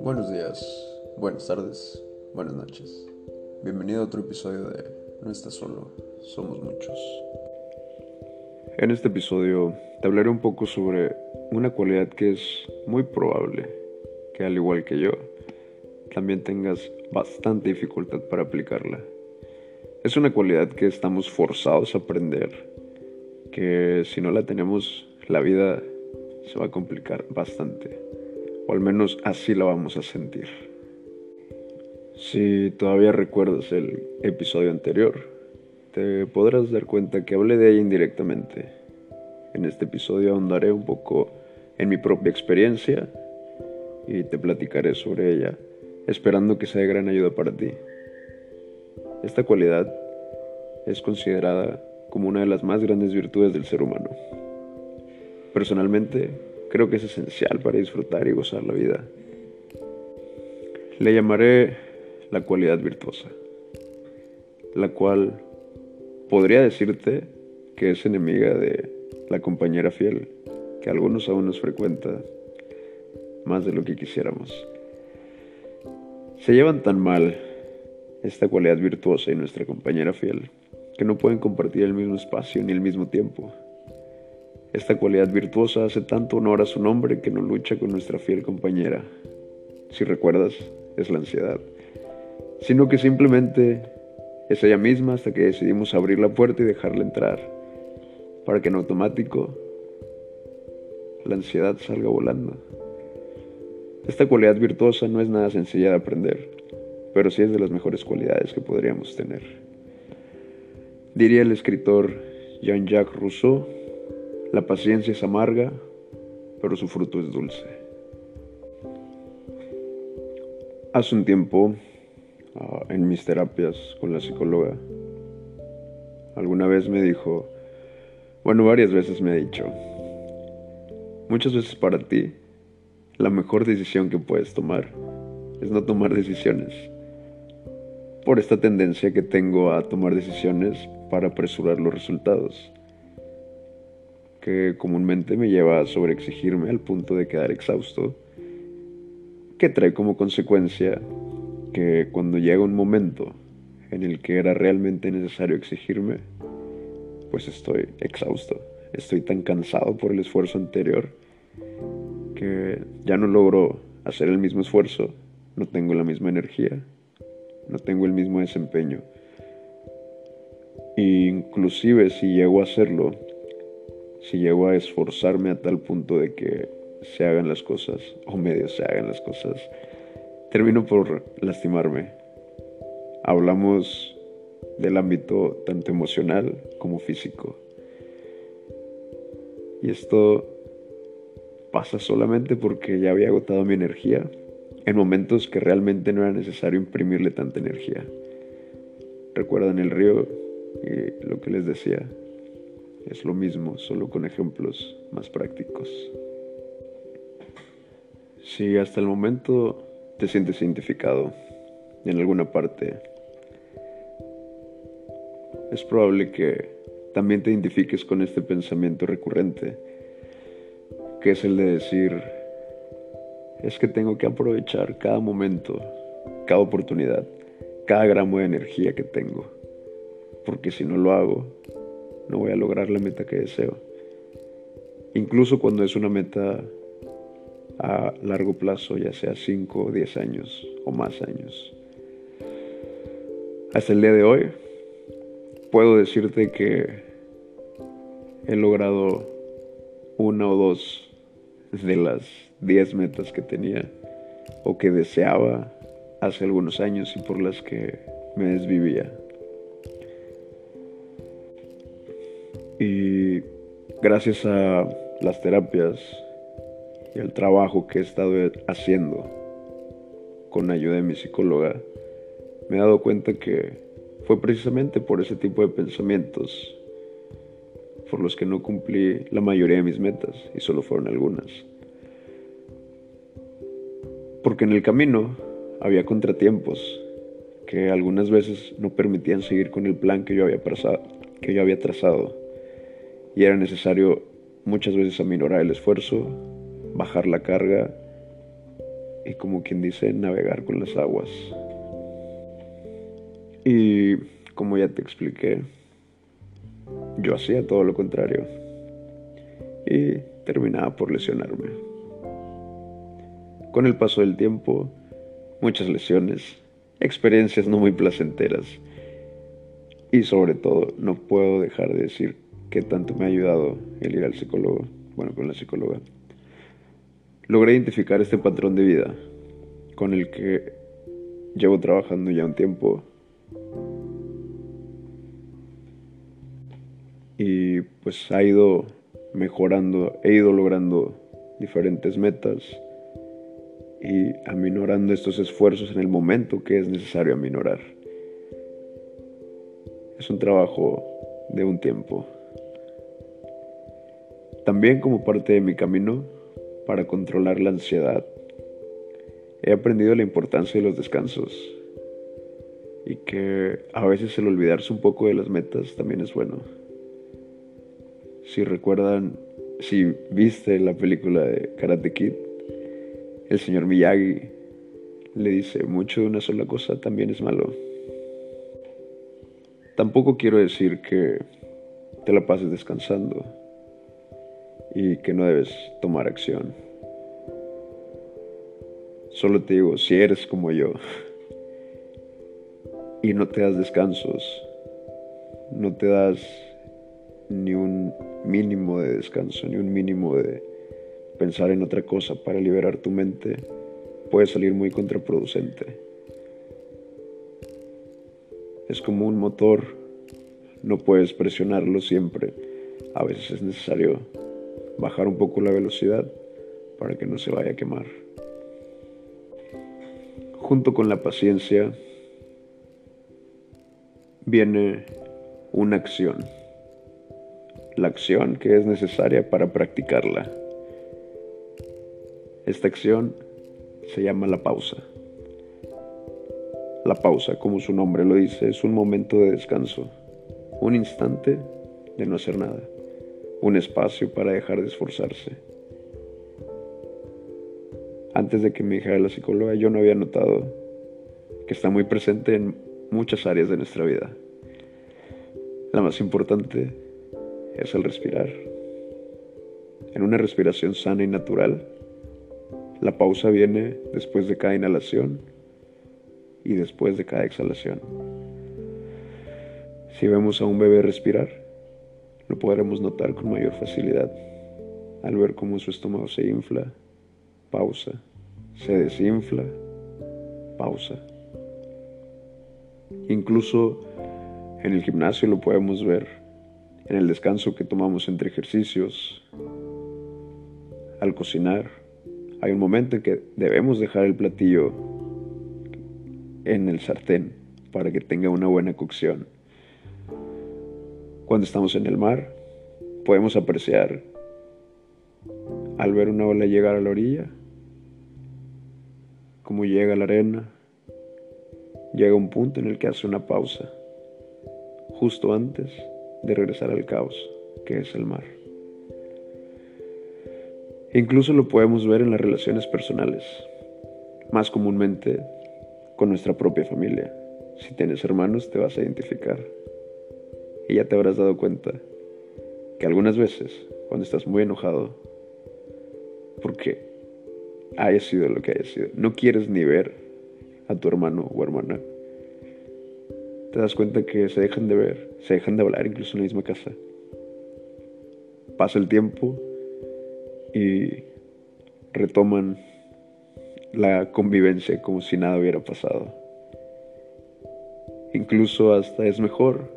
Buenos días, buenas tardes, buenas noches. Bienvenido a otro episodio de No estás solo, somos muchos. En este episodio te hablaré un poco sobre una cualidad que es muy probable que al igual que yo, también tengas bastante dificultad para aplicarla. Es una cualidad que estamos forzados a aprender, que si no la tenemos, la vida se va a complicar bastante, o al menos así la vamos a sentir. Si todavía recuerdas el episodio anterior, te podrás dar cuenta que hablé de ella indirectamente. En este episodio ahondaré un poco en mi propia experiencia y te platicaré sobre ella, esperando que sea de gran ayuda para ti. Esta cualidad es considerada como una de las más grandes virtudes del ser humano. Personalmente, creo que es esencial para disfrutar y gozar la vida. Le llamaré la cualidad virtuosa, la cual podría decirte que es enemiga de la compañera fiel, que algunos aún nos frecuenta más de lo que quisiéramos. Se llevan tan mal esta cualidad virtuosa y nuestra compañera fiel que no pueden compartir el mismo espacio ni el mismo tiempo. Esta cualidad virtuosa hace tanto honor a su nombre que no lucha con nuestra fiel compañera. Si recuerdas, es la ansiedad. Sino que simplemente es ella misma hasta que decidimos abrir la puerta y dejarla entrar, para que en automático la ansiedad salga volando. Esta cualidad virtuosa no es nada sencilla de aprender, pero sí es de las mejores cualidades que podríamos tener. Diría el escritor Jean-Jacques Rousseau, la paciencia es amarga, pero su fruto es dulce. Hace un tiempo, ah, en mis terapias con la psicóloga, alguna vez me dijo, bueno, varias veces me ha dicho, muchas veces para ti la mejor decisión que puedes tomar es no tomar decisiones. Por esta tendencia que tengo a tomar decisiones para apresurar los resultados, que comúnmente me lleva a sobreexigirme al punto de quedar exhausto, que trae como consecuencia que cuando llega un momento en el que era realmente necesario exigirme, pues estoy exhausto, estoy tan cansado por el esfuerzo anterior que ya no logro hacer el mismo esfuerzo, no tengo la misma energía, no tengo el mismo desempeño. inclusive si llego a hacerlo, si llego a esforzarme a tal punto de que se hagan las cosas, o medio se hagan las cosas, termino por lastimarme. Hablamos del ámbito tanto emocional como físico. Y esto pasa solamente porque ya había agotado mi energía en momentos que realmente no era necesario imprimirle tanta energía. Recuerdan el río y lo que les decía. Es lo mismo, solo con ejemplos más prácticos. Si hasta el momento te sientes identificado en alguna parte, es probable que también te identifiques con este pensamiento recurrente que es el de decir, es que tengo que aprovechar cada momento, cada oportunidad, cada gramo de energía que tengo, porque si no lo hago, no voy a lograr la meta que deseo. Incluso cuando es una meta a largo plazo, ya sea 5 o 10 años o más años. Hasta el día de hoy, puedo decirte que he logrado una o dos de las 10 metas que tenía o que deseaba hace algunos años y por las que me desvivía. Y gracias a las terapias y al trabajo que he estado haciendo con ayuda de mi psicóloga, me he dado cuenta que fue precisamente por ese tipo de pensamientos por los que no cumplí la mayoría de mis metas y solo fueron algunas. Porque en el camino había contratiempos que algunas veces no permitían seguir con el plan que yo había que yo había trazado y era necesario muchas veces aminorar el esfuerzo, bajar la carga y como quien dice, navegar con las aguas. Y como ya te expliqué, yo hacía todo lo contrario y terminaba por lesionarme. Con el paso del tiempo, muchas lesiones, experiencias no muy placenteras y sobre todo no puedo dejar de decir que tanto me ha ayudado el ir al psicólogo, bueno, con la psicóloga. Logré identificar este patrón de vida con el que llevo trabajando ya un tiempo y pues ha ido mejorando, he ido logrando diferentes metas y aminorando estos esfuerzos en el momento que es necesario aminorar. Es un trabajo de un tiempo. También como parte de mi camino para controlar la ansiedad, he aprendido la importancia de los descansos y que a veces el olvidarse un poco de las metas también es bueno. Si recuerdan, si viste la película de Karate Kid, el señor Miyagi le dice, mucho de una sola cosa también es malo. Tampoco quiero decir que te la pases descansando y que no debes tomar acción. Solo te digo, si eres como yo y no te das descansos, no te das ni un mínimo de descanso, ni un mínimo de pensar en otra cosa para liberar tu mente, puede salir muy contraproducente. Es como un motor, no puedes presionarlo siempre. A veces es necesario bajar un poco la velocidad para que no se vaya a quemar. Junto con la paciencia viene una acción la acción que es necesaria para practicarla. Esta acción se llama la pausa. La pausa, como su nombre lo dice, es un momento de descanso, un instante de no hacer nada, un espacio para dejar de esforzarse. Antes de que me dijera la psicóloga, yo no había notado que está muy presente en muchas áreas de nuestra vida. La más importante es el respirar. En una respiración sana y natural, la pausa viene después de cada inhalación y después de cada exhalación. Si vemos a un bebé respirar, lo podremos notar con mayor facilidad al ver cómo su estómago se infla, pausa, se desinfla, pausa. Incluso en el gimnasio lo podemos ver en el descanso que tomamos entre ejercicios, al cocinar. Hay un momento en que debemos dejar el platillo en el sartén para que tenga una buena cocción. Cuando estamos en el mar, podemos apreciar al ver una ola llegar a la orilla, cómo llega la arena, llega un punto en el que hace una pausa, justo antes de regresar al caos que es el mar. Incluso lo podemos ver en las relaciones personales, más comúnmente con nuestra propia familia. Si tienes hermanos te vas a identificar y ya te habrás dado cuenta que algunas veces cuando estás muy enojado, porque haya sido lo que haya sido, no quieres ni ver a tu hermano o hermana te das cuenta que se dejan de ver, se dejan de hablar incluso en la misma casa. Pasa el tiempo y retoman la convivencia como si nada hubiera pasado. Incluso hasta es mejor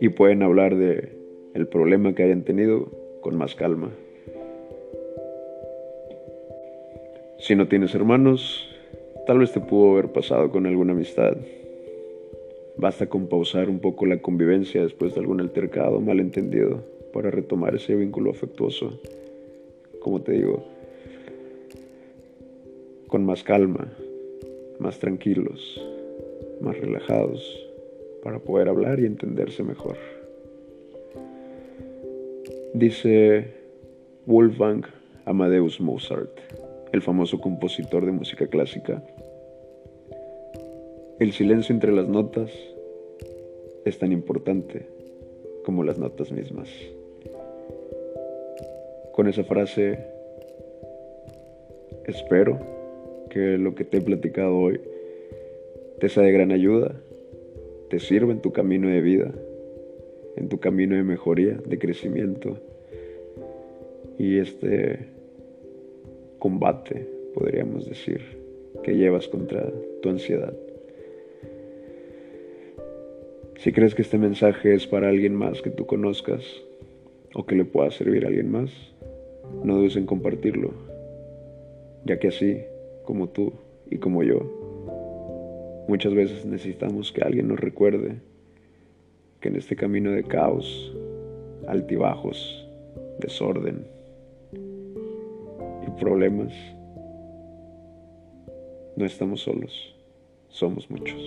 y pueden hablar de el problema que hayan tenido con más calma. Si no tienes hermanos, tal vez te pudo haber pasado con alguna amistad Basta con pausar un poco la convivencia después de algún altercado malentendido para retomar ese vínculo afectuoso. Como te digo, con más calma, más tranquilos, más relajados, para poder hablar y entenderse mejor. Dice Wolfgang Amadeus Mozart, el famoso compositor de música clásica. El silencio entre las notas es tan importante como las notas mismas. Con esa frase, espero que lo que te he platicado hoy te sea de gran ayuda, te sirva en tu camino de vida, en tu camino de mejoría, de crecimiento y este combate, podríamos decir, que llevas contra tu ansiedad. Si crees que este mensaje es para alguien más que tú conozcas o que le pueda servir a alguien más, no dudes en compartirlo, ya que así como tú y como yo, muchas veces necesitamos que alguien nos recuerde que en este camino de caos, altibajos, desorden y problemas, no estamos solos, somos muchos.